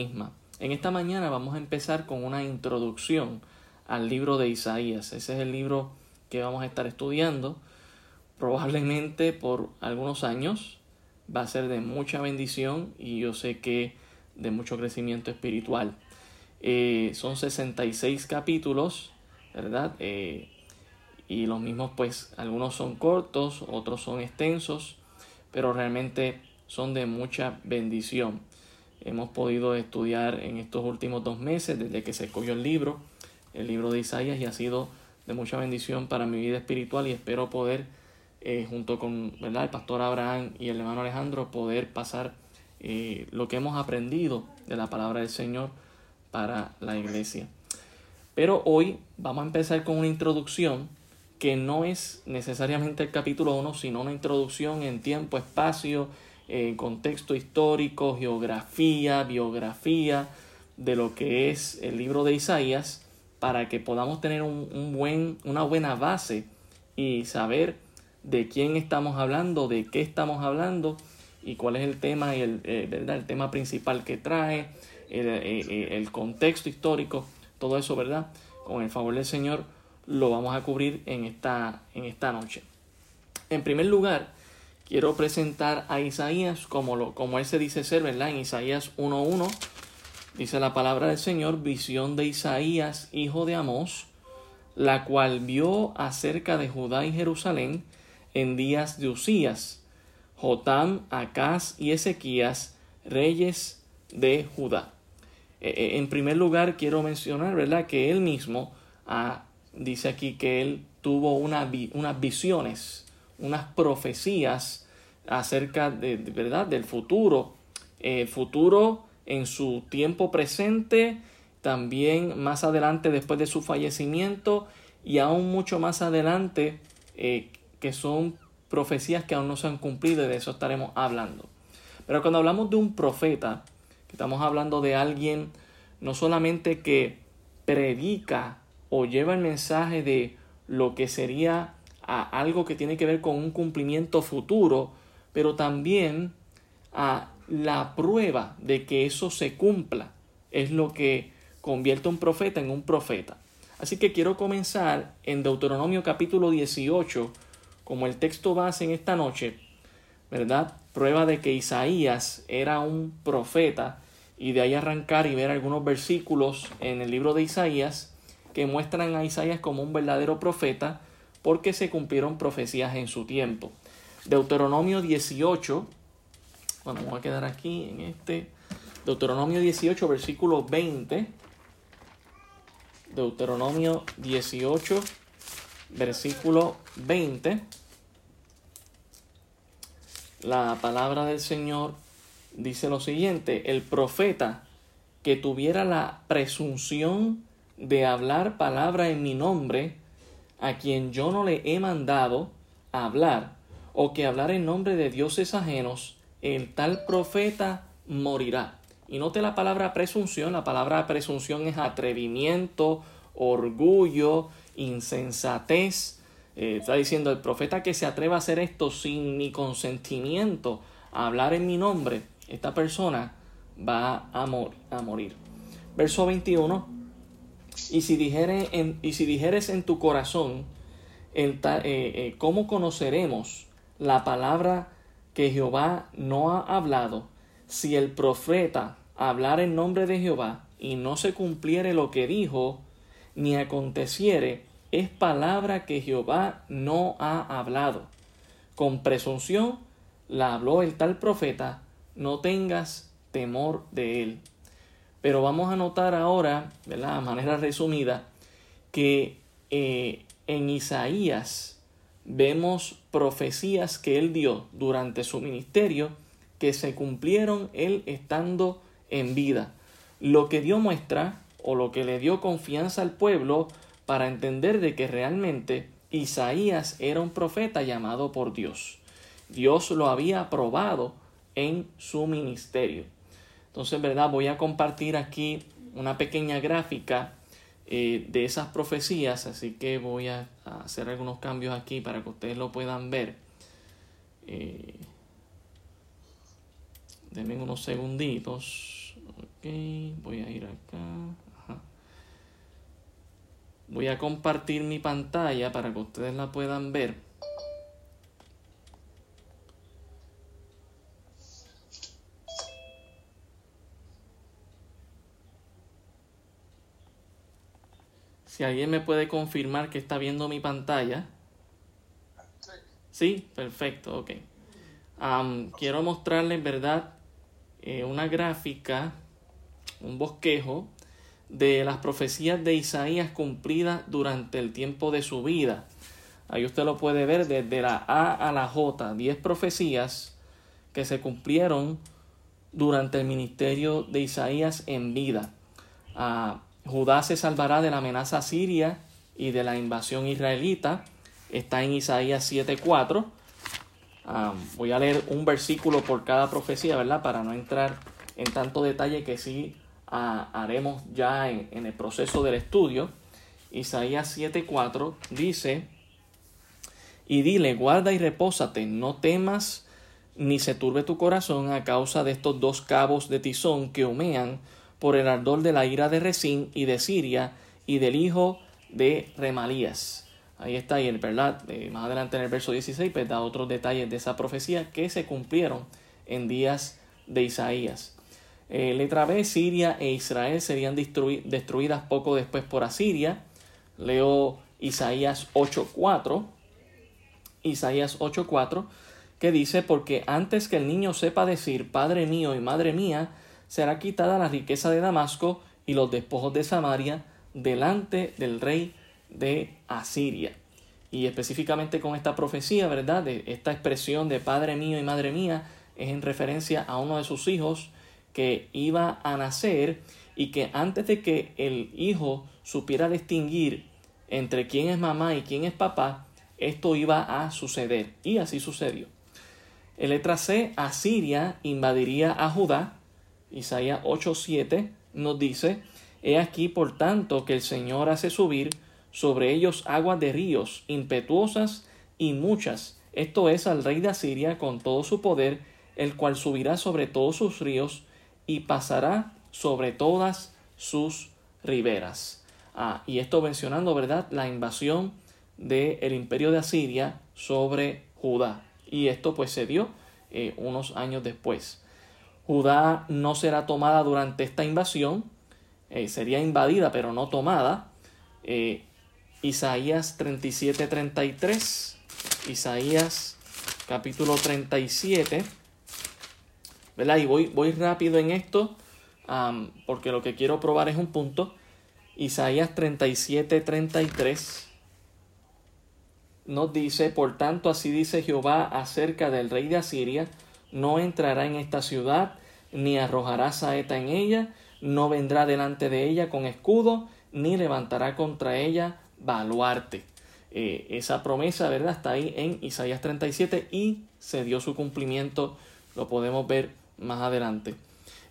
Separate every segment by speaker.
Speaker 1: En esta mañana vamos a empezar con una introducción al libro de Isaías. Ese es el libro que vamos a estar estudiando. Probablemente por algunos años va a ser de mucha bendición y yo sé que de mucho crecimiento espiritual. Eh, son 66 capítulos, ¿verdad? Eh, y los mismos, pues, algunos son cortos, otros son extensos, pero realmente son de mucha bendición hemos podido estudiar en estos últimos dos meses desde que se escogió el libro, el libro de Isaías, y ha sido de mucha bendición para mi vida espiritual y espero poder, eh, junto con ¿verdad? el pastor Abraham y el hermano Alejandro, poder pasar eh, lo que hemos aprendido de la palabra del Señor para la iglesia. Pero hoy vamos a empezar con una introducción que no es necesariamente el capítulo 1, sino una introducción en tiempo, espacio, en contexto histórico, geografía, biografía de lo que es el libro de Isaías para que podamos tener un, buen, una buena base y saber de quién estamos hablando, de qué estamos hablando y cuál es el tema y el, eh, ¿verdad? el tema principal que trae, el, eh, eh, el, contexto histórico, todo eso, ¿verdad? Con el favor del Señor lo vamos a cubrir en esta, en esta noche. En primer lugar, quiero presentar a Isaías como, lo, como él se dice ser, ¿verdad? En Isaías 1.1 dice la palabra del Señor, visión de Isaías, hijo de Amós, la cual vio acerca de Judá y Jerusalén en días de Usías, Jotam, Acaz y Ezequías, reyes de Judá. E, e, en primer lugar, quiero mencionar, ¿verdad?, que él mismo ah, dice aquí que él tuvo una, unas visiones unas profecías acerca de, verdad del futuro, el futuro en su tiempo presente, también más adelante después de su fallecimiento y aún mucho más adelante eh, que son profecías que aún no se han cumplido y de eso estaremos hablando. Pero cuando hablamos de un profeta, estamos hablando de alguien no solamente que predica o lleva el mensaje de lo que sería a algo que tiene que ver con un cumplimiento futuro, pero también a la prueba de que eso se cumpla. Es lo que convierte a un profeta en un profeta. Así que quiero comenzar en Deuteronomio capítulo 18 como el texto base en esta noche, ¿verdad? Prueba de que Isaías era un profeta y de ahí arrancar y ver algunos versículos en el libro de Isaías que muestran a Isaías como un verdadero profeta porque se cumplieron profecías en su tiempo. Deuteronomio 18, bueno, vamos a quedar aquí en este, Deuteronomio 18, versículo 20. Deuteronomio 18, versículo 20. La palabra del Señor dice lo siguiente, el profeta que tuviera la presunción de hablar palabra en mi nombre, a quien yo no le he mandado hablar, o que hablar en nombre de dioses ajenos, el tal profeta morirá. Y note la palabra presunción, la palabra presunción es atrevimiento, orgullo, insensatez. Eh, está diciendo el profeta que se atreva a hacer esto sin mi consentimiento, a hablar en mi nombre, esta persona va a, a morir. Verso 21 y si, dijeres en, y si dijeres en tu corazón, eh, eh, ¿cómo conoceremos la palabra que Jehová no ha hablado? Si el profeta hablar en nombre de Jehová y no se cumpliere lo que dijo, ni aconteciere, es palabra que Jehová no ha hablado. Con presunción la habló el tal profeta, no tengas temor de él. Pero vamos a notar ahora, ¿verdad? manera resumida, que eh, en Isaías vemos profecías que él dio durante su ministerio que se cumplieron él estando en vida. Lo que dio muestra o lo que le dio confianza al pueblo para entender de que realmente Isaías era un profeta llamado por Dios. Dios lo había aprobado en su ministerio. Entonces, ¿verdad? Voy a compartir aquí una pequeña gráfica eh, de esas profecías, así que voy a, hacer algunos cambios aquí para que ustedes lo puedan ver. Eh, denme unos segunditos. Ok, voy a ir acá. Voy a compartir mi pantalla para que ustedes la puedan ver. Alguien me puede confirmar que está viendo mi pantalla. Sí, perfecto, ok. quiero mostrarles, ¿verdad? Eh, una gráfica, un bosquejo de las profecías de Isaías cumplidas durante el tiempo de su vida. Ahí usted lo puede ver desde la A a la J, 10 profecías que se cumplieron durante el ministerio de Isaías en vida. Ah, Judá se salvará de la amenaza siria y de la invasión israelita. Está en Isaías 7:4. voy a leer un versículo por cada profecía, ¿verdad? Para no entrar en tanto detalle que sí ah, haremos ya en, en, el proceso del estudio. Isaías 7:4 dice, y dile, guarda y repósate, no temas ni se turbe tu corazón a causa de estos dos cabos de tizón que humean por el ardor de la ira de Resín y de Siria y del hijo de Remalías. Ahí está, y el verdad, eh, más adelante en el verso 16, pues da otros detalles de esa profecía que se cumplieron en días de Isaías. Eh, letra B, Siria e Israel serían destruidas poco después por Asiria. Leo Isaías 8.4. Isaías 8.4, que dice, porque antes que el niño sepa decir, Padre mío y Madre mía, será quitada la riqueza de Damasco y los despojos de Samaria delante del rey de Asiria. Y específicamente con esta profecía, ¿verdad? De esta expresión de Padre mío y Madre mía es en referencia a uno de sus hijos que iba a nacer y que antes de que el hijo supiera distinguir entre quién es mamá y quién es papá, esto iba a suceder. Y así sucedió. En letra C, Asiria invadiría a Judá Isaías 8:7 nos dice, He aquí por tanto que el Señor hace subir sobre ellos aguas de ríos impetuosas y muchas, esto es al rey de Asiria con todo su poder, el cual subirá sobre todos sus ríos y pasará sobre todas sus riberas. Ah, y esto mencionando, ¿verdad?, la invasión del imperio de Asiria sobre Judá. Y esto pues se dio eh, unos años después. Judá no será tomada durante esta invasión, eh, sería invadida pero no tomada. Eh, Isaías 37, 33, Isaías capítulo 37, ¿verdad? Y voy, voy rápido en esto porque lo que quiero probar es un punto. Isaías 37, 33 nos dice, por tanto así dice Jehová acerca del rey de Asiria, no entrará en esta ciudad, ni arrojará saeta en ella, no vendrá delante de ella con escudo, ni levantará contra ella baluarte. Eh, esa promesa, ¿verdad? Está ahí en Isaías 37 y se dio su cumplimiento, lo podemos ver más adelante.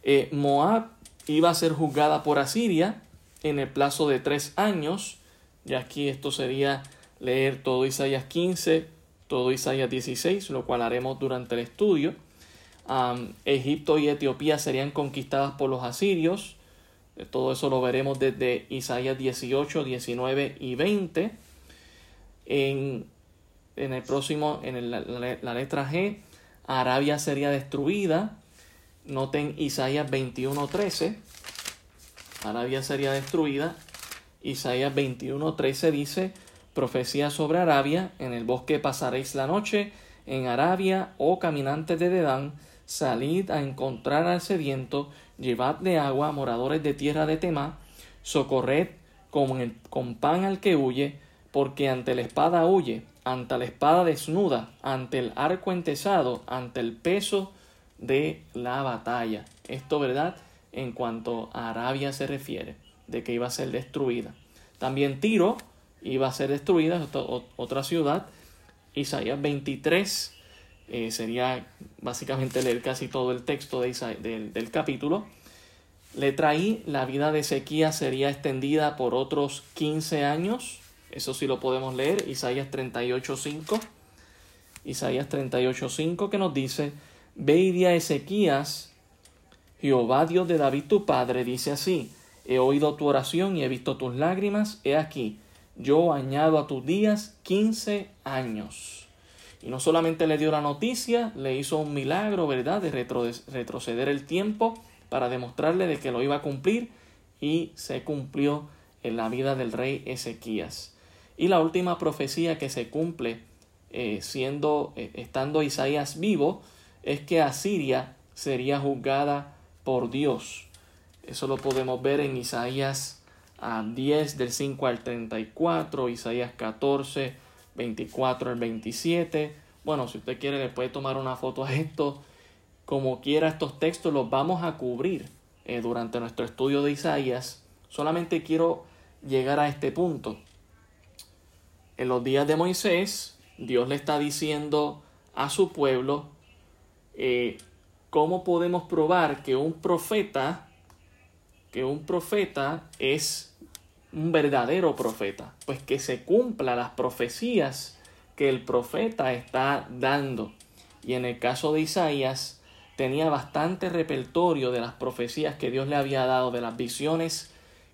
Speaker 1: Eh, Moab iba a ser juzgada por Asiria en el plazo de tres años, y aquí esto sería leer todo Isaías 15, todo Isaías 16, lo cual haremos durante el estudio. Egipto y Etiopía serían conquistadas por los asirios. Eh, todo eso lo veremos desde Isaías 18, 19 y 20. En, en el próximo, en la, letra G, Arabia sería destruida. Noten Isaías 21, 13. Arabia sería destruida. Isaías 21, 13 dice, profecía sobre Arabia, en el bosque pasaréis la noche, en Arabia, oh caminantes de Dedán, salid a encontrar al sediento, llevadle agua, moradores de tierra de Temá, socorred con, el, con pan al que huye, porque ante la espada huye, ante la espada desnuda, ante el arco entesado, ante el peso de la batalla. Esto, ¿verdad? En cuanto a Arabia se refiere, de que iba a ser destruida. También Tiro iba a ser destruida, otra ciudad. Isaías 23, eh, sería básicamente leer casi todo el texto de del, capítulo. Letra I, la vida de Ezequías sería extendida por otros 15 años. Eso sí lo podemos leer, Isaías 38.5. Isaías 38.5 que nos dice, Ve y a Ezequías, Jehová Dios de David tu padre dice así, he oído tu oración y he visto tus lágrimas, he aquí, yo añado a tus días quince años. Y no solamente le dio la noticia, le hizo un milagro, ¿verdad?, de retroceder el tiempo para demostrarle de que lo iba a cumplir y se cumplió en la vida del rey Ezequías. Y la última profecía que se cumple eh, siendo, eh, estando Isaías vivo, es que Asiria sería juzgada por Dios. Eso lo podemos ver en Isaías 10 del 5 al 34, Isaías 14, 24 al 27. Bueno, si usted quiere le puede tomar una foto a esto. Como quiera, estos textos los vamos a cubrir eh, durante nuestro estudio de Isaías. Solamente quiero llegar a este punto. En los días de Moisés, Dios le está diciendo a su pueblo eh, cómo podemos probar que un profeta, que un profeta es un verdadero profeta, pues que se cumpla las profecías que el profeta está dando. Y en el caso de Isaías, tenía bastante repertorio de las profecías que Dios le había dado, de las visiones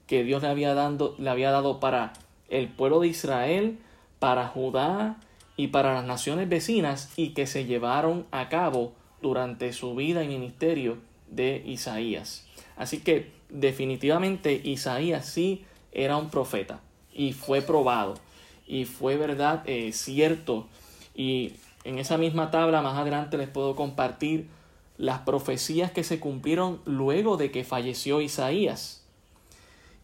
Speaker 1: que Dios le había, dando, le había dado para el pueblo de Israel, para Judá y para las naciones vecinas y que se llevaron a cabo durante su vida y ministerio de Isaías. Así que definitivamente Isaías sí era un profeta y fue probado y fue verdad eh, cierto y en esa misma tabla más adelante les puedo compartir las profecías que se cumplieron luego de que falleció Isaías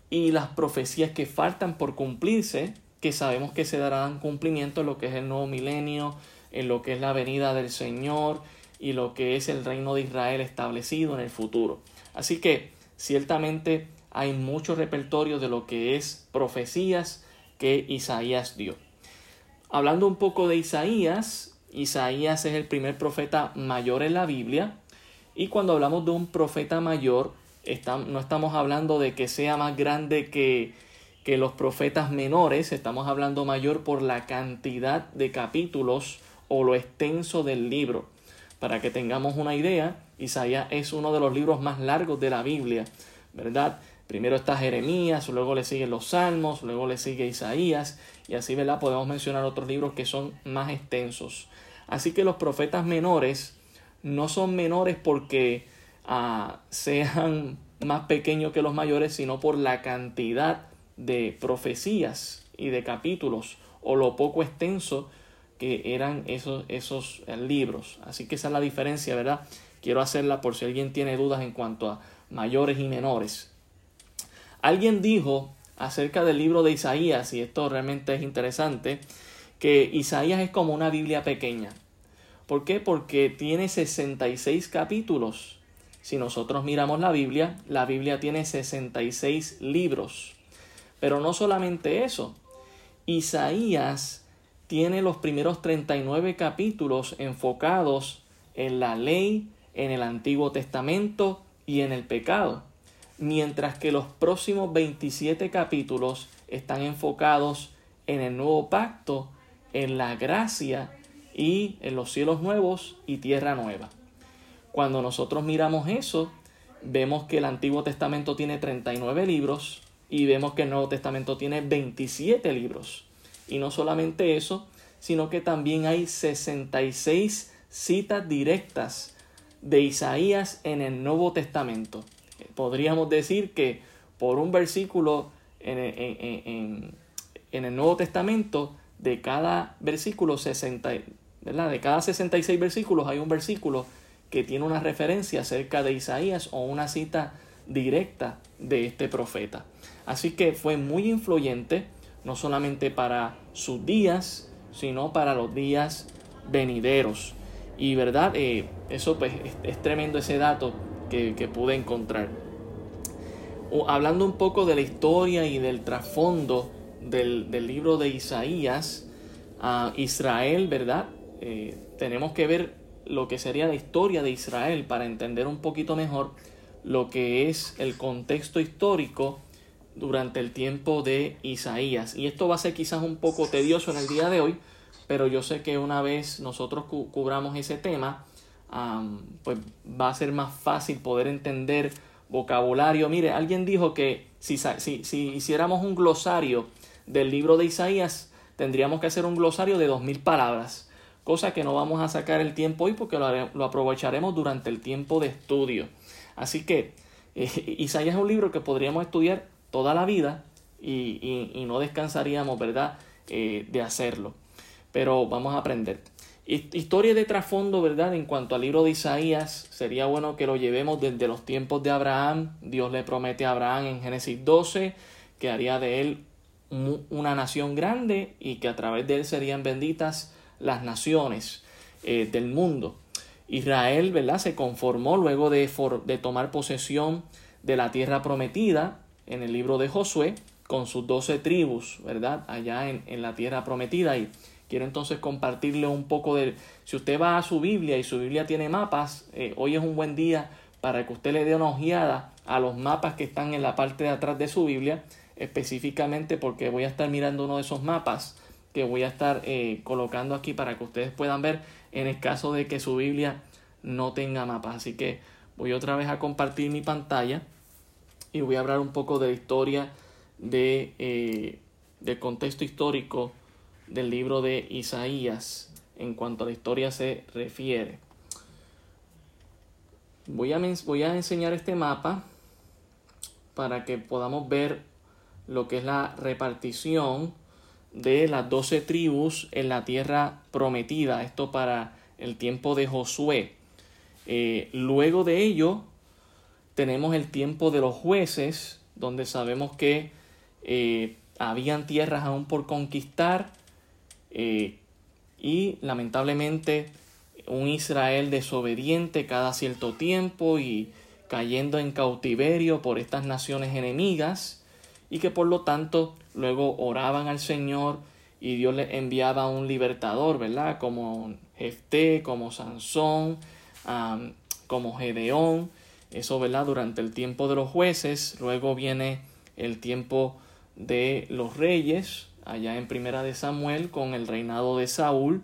Speaker 1: y las profecías que faltan por cumplirse que sabemos que se darán cumplimiento en lo que es el nuevo milenio, en lo que es la venida del Señor y lo que es el reino de Israel establecido en el futuro. Así que ciertamente hay mucho repertorio de lo que es profecías que Isaías dio. Hablando un poco de Isaías, Isaías es el primer profeta mayor en la Biblia y cuando hablamos de un profeta mayor, no estamos hablando de que sea más grande que que los profetas menores, estamos hablando mayor por la cantidad de capítulos o lo extenso del libro. Para que tengamos una idea, Isaías es uno de los libros más largos de la Biblia, ¿verdad? Primero está Jeremías, luego le siguen los Salmos, luego le sigue Isaías, y así, ¿verdad? Podemos mencionar otros libros que son más extensos. Así que los profetas menores no son menores porque ah, sean más pequeños que los mayores, sino por la cantidad de profecías y de capítulos o lo poco extenso que eran esos, esos eh, libros. Así que esa es la diferencia, ¿verdad? Quiero hacerla por si alguien tiene dudas en cuanto a mayores y menores. Alguien dijo acerca del libro de Isaías, y esto realmente es interesante, que Isaías es como una Biblia pequeña. ¿Por qué? Porque tiene 66 capítulos. Si nosotros miramos la Biblia, la Biblia tiene 66 libros. Pero no solamente eso, Isaías tiene los primeros 39 capítulos enfocados en la ley, en el Antiguo Testamento y en el pecado, mientras que los próximos 27 capítulos están enfocados en el nuevo pacto, en la gracia y en los cielos nuevos y tierra nueva. Cuando nosotros miramos eso, vemos que el Antiguo Testamento tiene 39 libros, y vemos que el Nuevo Testamento tiene 27 libros. Y no solamente eso, sino que también hay 66 citas directas de Isaías en el Nuevo Testamento. Podríamos decir que por un versículo en, el Nuevo Testamento, de cada versículo 60, ¿verdad? De cada 66 versículos hay un versículo que tiene una referencia acerca de Isaías o una cita directa de este profeta. Así que fue muy influyente, no solamente para sus días, sino para los días venideros. Y verdad, eh, eso pues es, tremendo ese dato que, pude encontrar. hablando un poco de la historia y del trasfondo del, libro de Isaías, a Israel, ¿verdad? Eh, tenemos que ver lo que sería la historia de Israel para entender un poquito mejor lo que es el contexto histórico durante el tiempo de Isaías. Y esto va a ser quizás un poco tedioso en el día de hoy, pero yo sé que una vez nosotros cubramos ese tema, pues va a ser más fácil poder entender vocabulario. Mire, alguien dijo que si, si, si hiciéramos un glosario del libro de Isaías, tendríamos que hacer un glosario de dos mil palabras, cosa que no vamos a sacar el tiempo hoy porque lo, aprovecharemos durante el tiempo de estudio. Así que eh, Isaías es un libro que podríamos estudiar toda la vida y, no descansaríamos, ¿verdad?, eh, de hacerlo. Pero vamos a aprender. Historia de trasfondo, ¿verdad? En cuanto al libro de Isaías, sería bueno que lo llevemos desde los tiempos de Abraham. Dios le promete a Abraham en Génesis 12 que haría de él una nación grande y que a través de él serían benditas las naciones eh, del mundo. Israel, ¿verdad? Se conformó luego de, de tomar posesión de la tierra prometida en el libro de Josué con sus doce tribus, ¿verdad? Allá en, en la tierra prometida y Quiero entonces compartirle un poco de... Si usted va a su Biblia y su Biblia tiene mapas, eh, hoy es un buen día para que usted le dé una ojeada a los mapas que están en la parte de atrás de su Biblia, específicamente porque voy a estar mirando uno de esos mapas que voy a estar eh, colocando aquí para que ustedes puedan ver en el caso de que su Biblia no tenga mapas. Así que voy otra vez a compartir mi pantalla y voy a hablar un poco de la historia de, eh, del contexto histórico del libro de Isaías en cuanto a la historia se refiere. Voy a, voy a enseñar este mapa para que podamos ver lo que es la repartición de las doce tribus en la tierra prometida. Esto para el tiempo de Josué. Eh, luego de ello tenemos el tiempo de los jueces, donde sabemos que eh, habían tierras aún por conquistar eh, y lamentablemente un Israel desobediente cada cierto tiempo y cayendo en cautiverio por estas naciones enemigas y que por lo tanto luego oraban al Señor y Dios les enviaba un libertador, ¿verdad? Como Jefté, como Sansón, como Gedeón, eso, ¿verdad? Durante el tiempo de los jueces, luego viene el tiempo de los reyes, allá en Primera de Samuel con el reinado de Saúl.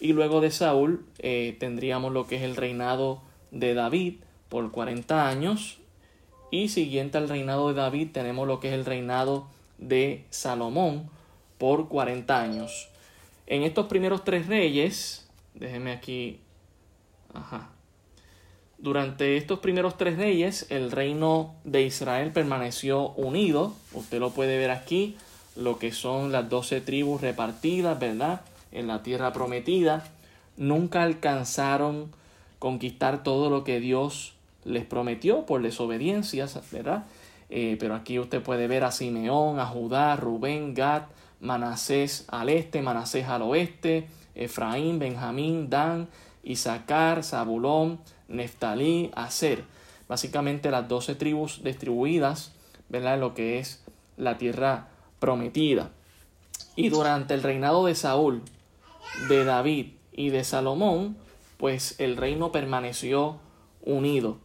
Speaker 1: Y luego de Saúl eh, tendríamos lo que es el reinado de David por 40 años. Y siguiente al reinado de David tenemos lo que es el reinado de Salomón por 40 años. En estos primeros tres reyes, déjenme aquí, ajá, durante estos primeros tres reyes el reino de Israel permaneció unido, usted lo puede ver aquí, lo que son las doce tribus repartidas, ¿verdad? En la tierra prometida, nunca alcanzaron conquistar todo lo que Dios les prometió por desobediencia, ¿verdad? Eh, pero aquí usted puede ver a Simeón, a Judá, Rubén, Gad, Manasés al este, Manasés al oeste, Efraín, Benjamín, Dan, Isaacar, Zabulón, Neftalí, Aser. Básicamente las doce tribus distribuidas, ¿verdad? En lo que es la tierra prometida. Y durante el reinado de Saúl, de David y de Salomón, pues el reino permaneció unido.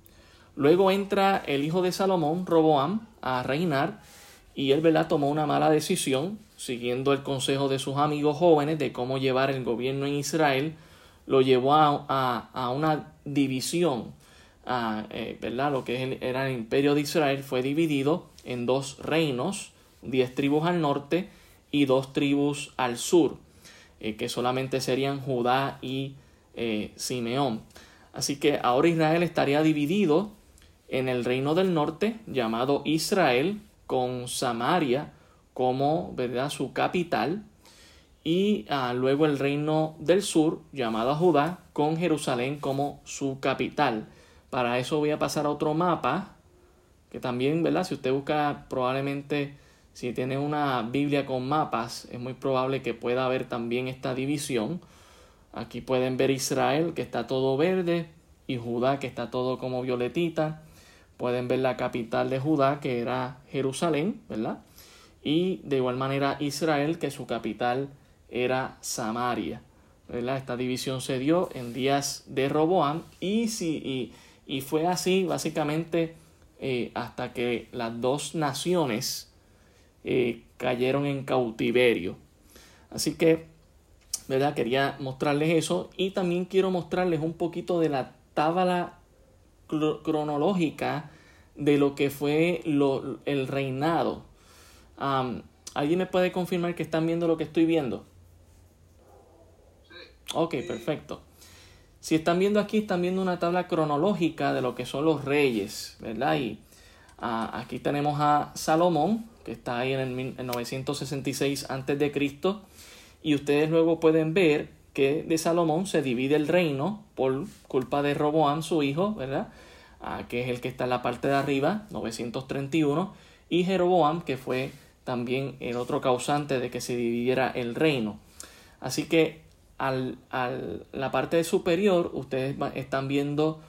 Speaker 1: Luego entra el hijo de Salomón, Roboam, a reinar y él ¿verdad? tomó una mala decisión, siguiendo el consejo de sus amigos jóvenes de cómo llevar el gobierno en Israel, lo llevó a, una división. Eh, ¿verdad? Lo que era el imperio de Israel fue dividido en dos reinos, diez tribus al norte y dos tribus al sur, eh, que solamente serían Judá y eh, Simeón. Así que ahora Israel estaría dividido en el reino del norte, llamado Israel, con Samaria como ¿verdad? su capital, y ah, luego el reino del sur, llamado Judá, con Jerusalén como su capital. Para eso voy a pasar a otro mapa, que también, ¿verdad? Si usted busca probablemente si tiene una Biblia con mapas, es muy probable que pueda haber también esta división. Aquí pueden ver Israel, que está todo verde, y Judá, que está todo como violetita. Pueden ver la capital de Judá, que era Jerusalén, ¿verdad? Y de igual manera Israel, que su capital era Samaria. ¿verdad? Esta división se dio en días de Roboam y, si, y, fue así básicamente eh, hasta que las dos naciones eh, cayeron en cautiverio. Así que, ¿verdad? Quería mostrarles eso y también quiero mostrarles un poquito de la tabla cronológica de lo que fue lo, el reinado. ¿Alguien me puede confirmar que están viendo lo que estoy viendo? Ok, perfecto. Si están viendo aquí, están viendo una tabla cronológica de lo que son los reyes, ¿verdad? Y ah, aquí tenemos a Salomón, que está ahí en el 966 a.C. Y ustedes luego pueden ver que de Salomón se divide el reino por culpa de Roboam, su hijo, ¿verdad? Ah, que es el que está en la parte de arriba, 931, y Jeroboam, que fue también el otro causante de que se dividiera el reino. Así que al, la parte superior ustedes están viendo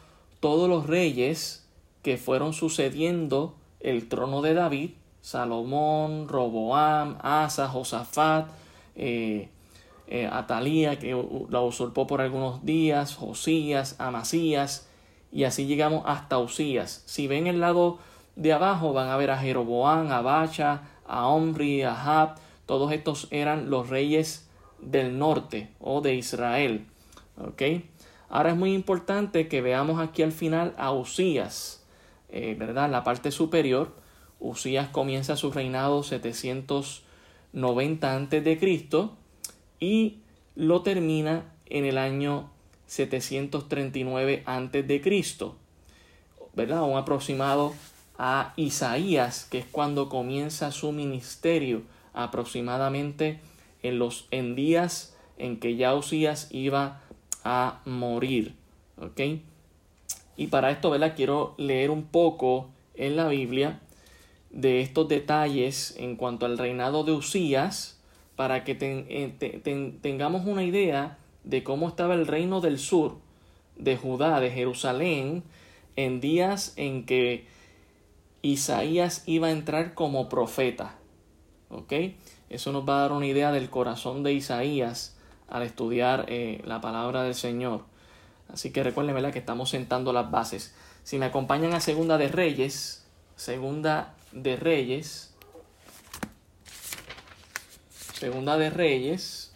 Speaker 1: todos los reyes que fueron sucediendo el trono de David, Salomón, Roboam, Asa, Josafat, eh, eh, Atalía, que la usurpó por algunos días, Josías, Amasías, y así llegamos hasta Usías. Si ven el lado de abajo, van a ver a Jeroboam, a Bacha, a Omri, a Jab, todos estos eran los reyes del norte o de Israel. ¿Ok? Ahora es muy importante que veamos aquí al final a Usías, eh, ¿verdad? La parte superior. Usías comienza su reinado 790 a.C. y lo termina en el año 739 a.C. ¿Verdad? Un aproximado a Isaías, que es cuando comienza su ministerio, aproximadamente en los en días en que ya Usías iba a morir. ¿Ok? Y para esto, ¿verdad? Quiero leer un poco en la Biblia de estos detalles en cuanto al reinado de Usías para que eh, tengamos una idea de cómo estaba el reino del sur de Judá, de Jerusalén, en días en que Isaías iba a entrar como profeta. ¿Ok? Eso nos va a dar una idea del corazón de Isaías al estudiar eh, la palabra del Señor. Así que recuerden que estamos sentando las bases. Si me acompañan a Segunda de Reyes, Segunda de Reyes, Segunda de Reyes,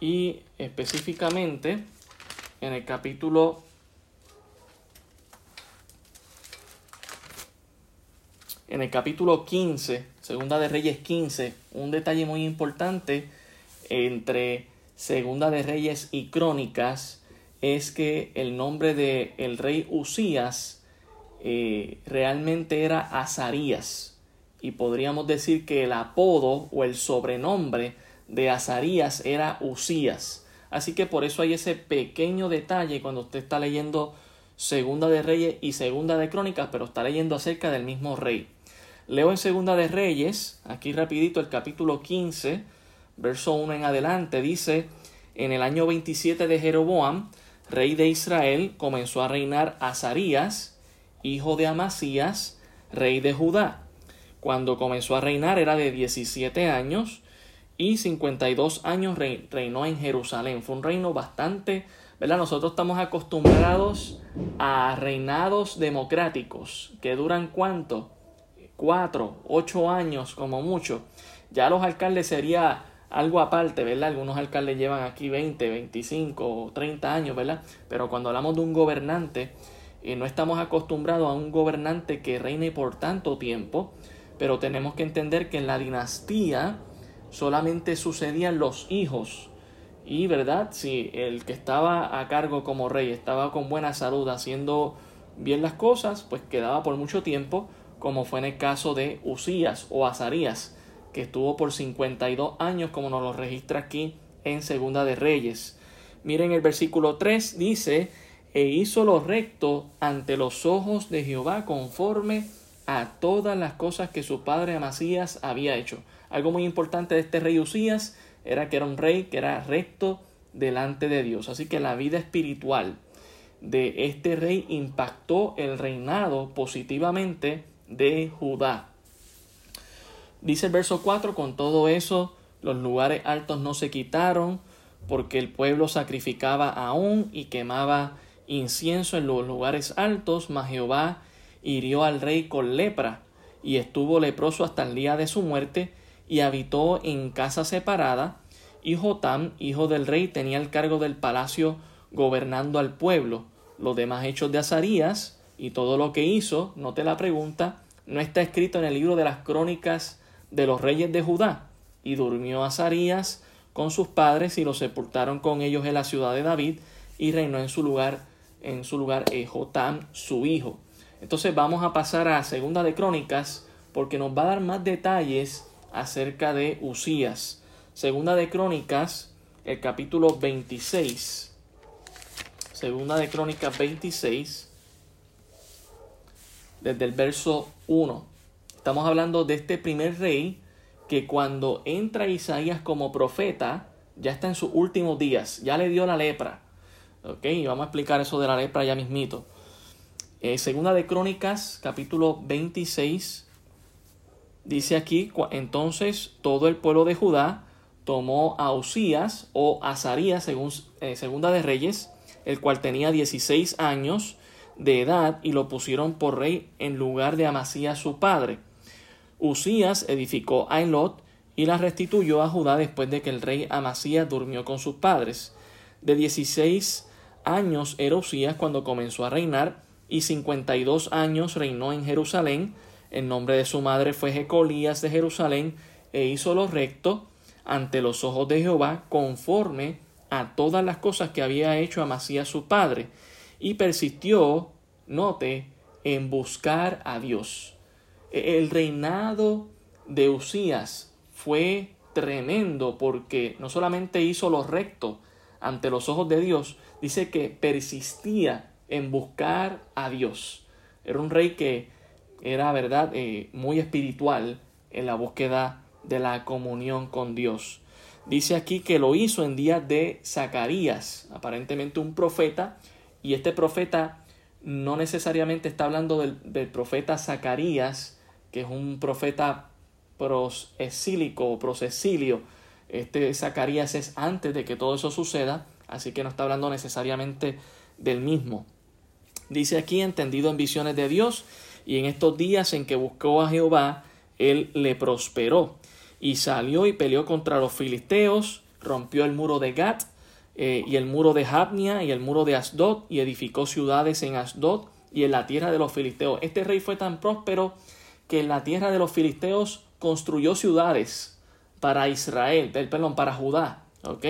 Speaker 1: y específicamente en el capítulo en el capítulo 15, Segunda de Reyes 15, un detalle muy importante entre Segunda de Reyes y Crónicas es que el nombre de el rey Usías eh, realmente era Azarías y podríamos decir que el apodo o el sobrenombre de Azarías era Usías. Así que por eso hay ese pequeño detalle cuando usted está leyendo Segunda de Reyes y Segunda de Crónicas, pero está leyendo acerca del mismo rey. Leo en Segunda de Reyes, aquí rapidito el capítulo 15, verso 1 en adelante, dice, en el año 27 de Jeroboam, rey de Israel, comenzó a reinar Azarías, hijo de Amasías, rey de Judá. Cuando comenzó a reinar era de 17 años y 52 años reinó en Jerusalén. Fue un reino bastante, ¿verdad? Nosotros estamos acostumbrados a reinados democráticos que duran cuánto? cuatro, ocho años como mucho. Ya los alcaldes sería algo aparte, ¿verdad? Algunos alcaldes llevan aquí 20, 25 o 30 años, ¿verdad? Pero cuando hablamos de un gobernante, eh, no estamos acostumbrados a un gobernante que reine por tanto tiempo, pero tenemos que entender que en la dinastía solamente sucedían los hijos. Y, ¿verdad? Si el que estaba a cargo como rey estaba con buena salud haciendo bien las cosas, pues quedaba por mucho tiempo como fue en el caso de Usías o Azarías, que estuvo por 52 años, como nos lo registra aquí en Segunda de Reyes. Miren el versículo 3 dice, e hizo lo recto ante los ojos de Jehová conforme a todas las cosas que su padre Amasías había hecho. Algo muy importante de este rey Usías era que era un rey que era recto delante de Dios. Así que la vida espiritual de este rey impactó el reinado positivamente de Judá. Dice el verso 4, con todo eso los lugares altos no se quitaron, porque el pueblo sacrificaba aún y quemaba incienso en los lugares altos, mas Jehová hirió al rey con lepra, y estuvo leproso hasta el día de su muerte, y habitó en casa separada, y Jotam, hijo del rey, tenía el cargo del palacio gobernando al pueblo. Los demás hechos de Azarías y todo lo que hizo, no te la pregunta, no está escrito en el libro de las crónicas de los reyes de Judá. Y durmió Azarías con sus padres y lo sepultaron con ellos en la ciudad de David y reinó en su lugar en su lugar Jotam su hijo. Entonces vamos a pasar a segunda de crónicas porque nos va a dar más detalles acerca de Usías. Segunda de Crónicas, el capítulo 26. Segunda de Crónicas 26, desde el verso 1. Estamos hablando de este primer rey que cuando entra Isaías como profeta, ya está en sus últimos días, ya le dio la lepra. Ok, vamos a explicar eso de la lepra ya mismito. Eh, segunda de Crónicas, capítulo 26, dice aquí, entonces todo el pueblo de Judá tomó a Usías o Azarías, según eh, Segunda de Reyes, el cual tenía 16 años de edad, y lo pusieron por rey en lugar de Amasías su padre. Usías edificó a Elot y la restituyó a Judá después de que el rey Amasías durmió con sus padres. De 16 años era Usías cuando comenzó a reinar, y 52 años reinó en Jerusalén. El nombre de su madre fue Jecolías de Jerusalén, e hizo lo recto ante los ojos de Jehová conforme a todas las cosas que había hecho Amasías su padre, y persistió, note, en buscar a Dios. E, el reinado de Usías fue tremendo porque no solamente hizo lo recto ante los ojos de Dios, dice que persistía en buscar a Dios. Era un rey que era, verdad, eh, muy espiritual en la búsqueda de la comunión con Dios. Dice aquí que lo hizo en días de Zacarías, aparentemente un profeta, y este profeta no necesariamente está hablando del, profeta Zacarías, que es un profeta prosesílico o prosecilio. Este Zacarías es antes de que todo eso suceda, así que no está hablando necesariamente del mismo. Dice aquí, entendido en visiones de Dios, y en estos días en que buscó a Jehová, él le prosperó y salió y peleó contra los filisteos, rompió el muro de Gat eh, y el muro de Jabnia y el muro de Asdod y edificó ciudades en Asdod y en la tierra de los filisteos. Este rey fue tan próspero que en la tierra de los filisteos construyó ciudades para Israel, perdón, para Judá. ¿ok?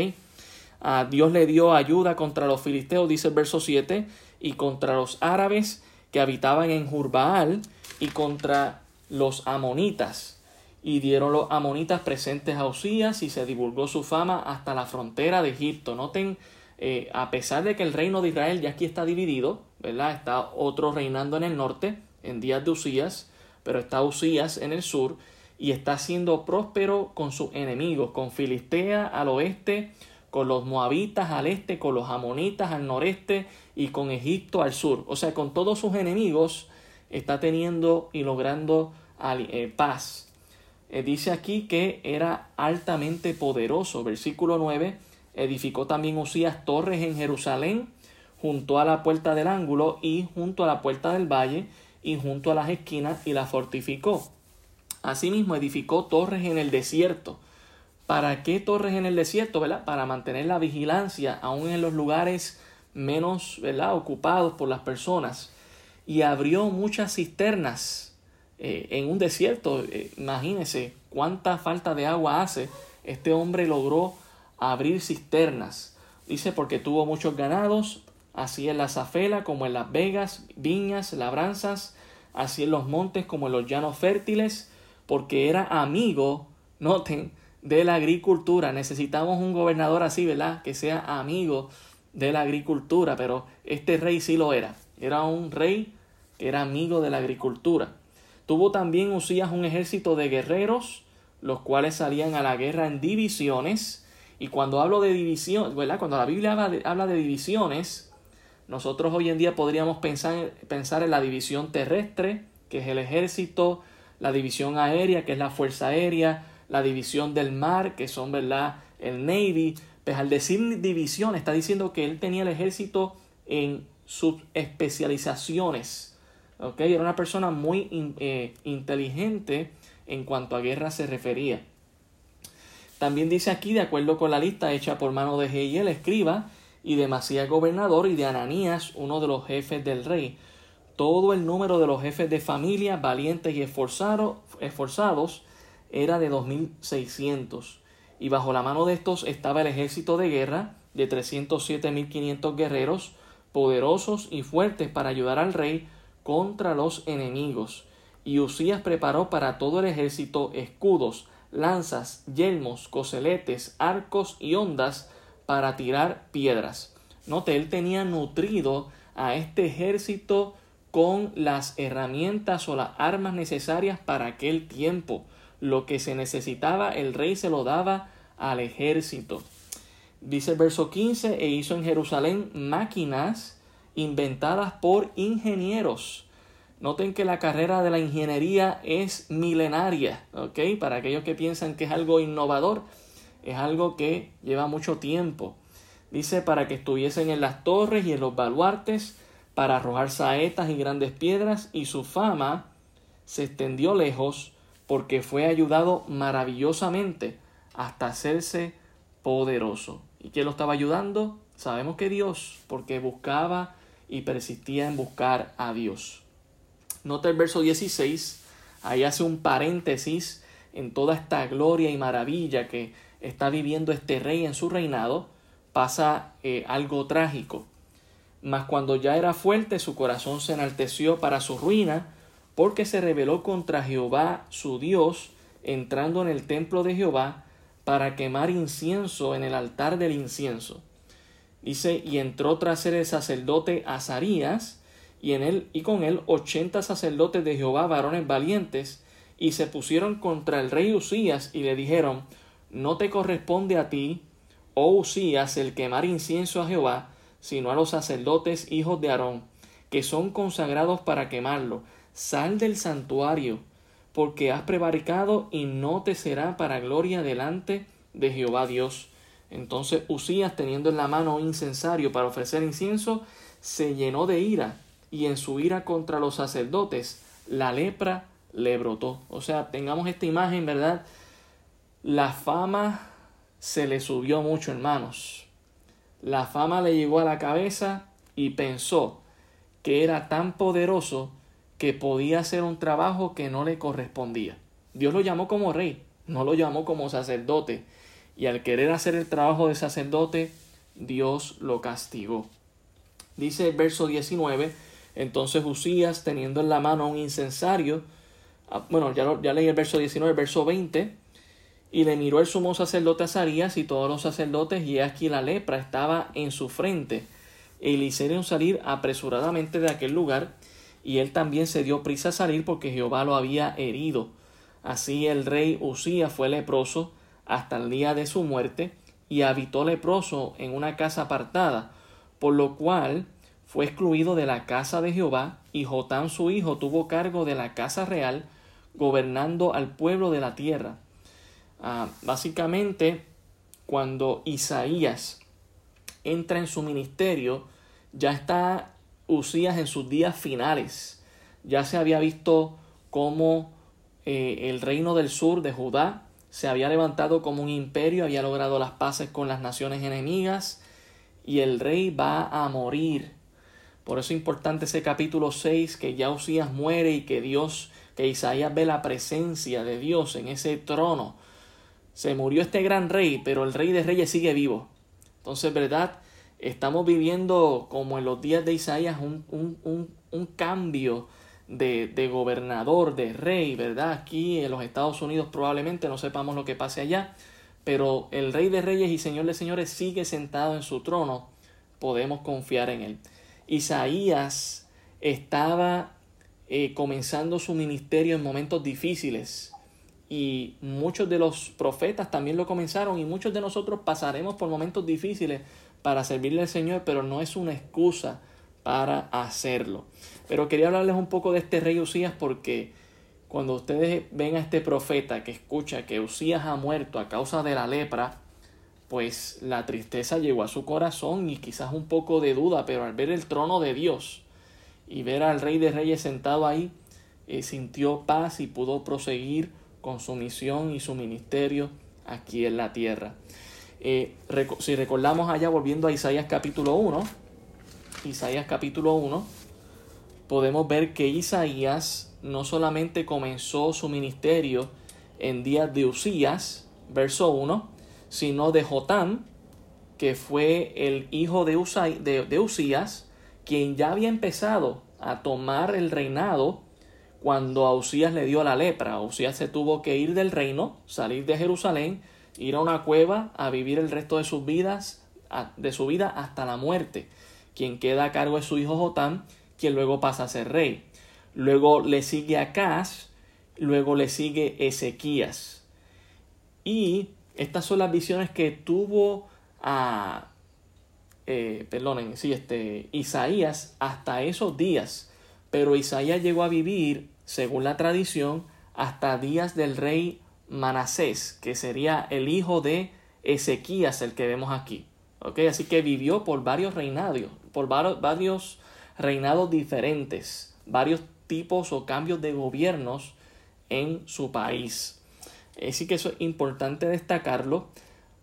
Speaker 1: A Dios le dio ayuda contra los filisteos, dice el verso 7, y contra los árabes que habitaban en Jurbaal y contra los amonitas y dieron los amonitas presentes a Usías y se divulgó su fama hasta la frontera de Egipto. Noten, eh, a pesar de que el reino de Israel ya aquí está dividido, ¿verdad? Está otro reinando en el norte, en días de Usías, pero está Usías en el sur y está siendo próspero con sus enemigos, con Filistea al oeste, con los moabitas al este, con los amonitas al noreste y con Egipto al sur. O sea, con todos sus enemigos está teniendo y logrando eh, paz. Eh, dice aquí que era altamente poderoso. Versículo 9, edificó también Usías torres en Jerusalén, junto a la puerta del ángulo y junto a la puerta del valle y junto a las esquinas y la fortificó. Asimismo edificó torres en el desierto. ¿Para qué torres en el desierto? ¿verdad? Para mantener la vigilancia aún en los lugares menos ¿verdad? ocupados por las personas. Y abrió muchas cisternas eh, en un desierto. Eh, imagínense cuánta falta de agua hace. Este hombre logró abrir cisternas. Dice porque tuvo muchos ganados, así en la Zafela como en las vegas, viñas, labranzas, así en los montes como en los llanos fértiles, porque era amigo, noten, de la agricultura. Necesitamos un gobernador así, ¿verdad? Que sea amigo de la agricultura, pero este rey sí lo era. Era un rey que era amigo de la agricultura. Tuvo también Usías un ejército de guerreros, los cuales salían a la guerra en divisiones. Y cuando hablo de división, ¿verdad? Cuando la Biblia habla de, divisiones, nosotros hoy en día podríamos pensar, pensar en la división terrestre, que es el ejército, la división aérea, que es la fuerza aérea, la división del mar, que son, ¿verdad? El Navy. Pues al decir división, está diciendo que él tenía el ejército en sus especializaciones era una persona muy eh, inteligente en cuanto a guerra se refería. También dice aquí, de acuerdo con la lista hecha por mano de Jehiel, escriba, y de Masías gobernador, y de Ananías, uno de los jefes del rey. Todo el número de los jefes de familia, valientes y esforzados, esforzados era de 2.600. Y bajo la mano de estos estaba el ejército de guerra de 307.500 guerreros, poderosos y fuertes para ayudar al rey contra los enemigos. Y Usías preparó para todo el ejército escudos, lanzas, yelmos, coseletes, arcos y ondas para tirar piedras. Note, él tenía nutrido a este ejército con las herramientas o las armas necesarias para aquel tiempo. Lo que se necesitaba, el rey se lo daba al ejército. Dice el verso 15, e hizo en Jerusalén máquinas inventadas por ingenieros Noten que la carrera de la ingeniería es milenaria. Para aquellos que piensan que es algo innovador, es algo que lleva mucho tiempo. Dice para que estuviesen en las torres y en los baluartes, para arrojar saetas y grandes piedras, y su fama se extendió lejos porque fue ayudado maravillosamente hasta hacerse poderoso. ¿Y quién lo estaba ayudando? Sabemos que Dios, porque buscaba y persistía en buscar a Dios. Nota el verso 16, ahí hace un paréntesis en toda esta gloria y maravilla que está viviendo este rey en su reinado, pasa eh, algo trágico. Mas cuando ya era fuerte, su corazón se enalteció para su ruina, porque se rebeló contra Jehová su Dios, entrando en el templo de Jehová para quemar incienso en el altar del incienso. Dice, y entró tras él el sacerdote Azarías, y en él y con él ochenta sacerdotes de Jehová, varones valientes, y se pusieron contra el rey Usías y le dijeron, no te corresponde a ti, oh Usías, el quemar incienso a Jehová, sino a los sacerdotes hijos de Aarón, que son consagrados para quemarlo. Sal del santuario, porque has prevaricado y no te será para gloria delante de Jehová Dios. Entonces Usías, teniendo en la mano un incensario para ofrecer incienso, se llenó de ira y en su ira contra los sacerdotes, la lepra le brotó. O sea, tengamos esta imagen, ¿verdad? La fama se le subió mucho, hermanos. La fama le llegó a la cabeza y pensó que era tan poderoso que podía hacer un trabajo que no le correspondía. Dios lo llamó como rey, no lo llamó como sacerdote. Y al querer hacer el trabajo de sacerdote, Dios lo castigó. Dice el verso 19, entonces Usías, teniendo en la mano un incensario, ah, bueno, ya, ya leí el verso 19, el verso 20, y le miró el sumo sacerdote Azarías y todos los sacerdotes, y aquí la lepra estaba en su frente. Y le hicieron salir apresuradamente de aquel lugar, y él también se dio prisa a salir porque Jehová lo había herido. Así el rey Usías fue leproso hasta el día de su muerte, y habitó leproso en una casa apartada, por lo cual fue excluido de la casa de Jehová, y Jotán su hijo tuvo cargo de la casa real, gobernando al pueblo de la tierra. Ah, básicamente, cuando Isaías entra en su ministerio, ya está Usías en sus días finales. Ya se había visto cómo eh, el reino del sur de Judá se había levantado como un imperio, había logrado las paces con las naciones enemigas, y el rey va a morir por eso es importante ese capítulo 6, que ya Usías muere y que Dios, que Isaías ve la presencia de Dios en ese trono. Se murió este gran rey, pero el rey de reyes sigue vivo. Entonces, ¿verdad? Estamos viviendo como en los días de Isaías un, un, un, cambio de, de, gobernador, de rey, ¿verdad? Aquí en los Estados Unidos probablemente no sepamos lo que pase allá, pero el rey de reyes y señor de señores sigue sentado en su trono, podemos confiar en él. Isaías estaba eh, comenzando su ministerio en momentos difíciles y muchos de los profetas también lo comenzaron y muchos de nosotros pasaremos por momentos difíciles para servirle al Señor, pero no es una excusa para hacerlo. Pero quería hablarles un poco de este rey Usías porque cuando ustedes ven a este profeta que escucha que Usías ha muerto a causa de la lepra, pues la tristeza llegó a su corazón y quizás un poco de duda, pero al ver el trono de Dios y ver al Rey de Reyes sentado ahí, eh, sintió paz y pudo proseguir con su misión y su ministerio aquí en la tierra. Eh, si recordamos allá, volviendo a Isaías capítulo 1, Isaías capítulo 1, podemos ver que Isaías no solamente comenzó su ministerio en días de Usías, verso 1, sino de Jotam, que fue el hijo de, de, Usías, quien ya había empezado a tomar el reinado cuando a Usías le dio la lepra. Usías se tuvo que ir del reino, salir de Jerusalén, ir a una cueva a vivir el resto de sus vidas, de su vida hasta la muerte. Quien queda a cargo es su hijo Jotam, quien luego pasa a ser rey. Luego le sigue Acaz, luego le sigue Ezequías. Y estas son las visiones que tuvo a, eh, perdonen, sí, este, Isaías hasta esos días. Pero Isaías llegó a vivir, según la tradición, hasta días del rey Manasés, que sería el hijo de Ezequías, el que vemos aquí. ¿Okay? Así que vivió por varios reinados, por varios reinados diferentes, varios tipos o cambios de gobiernos en su país. Así que eso es importante destacarlo.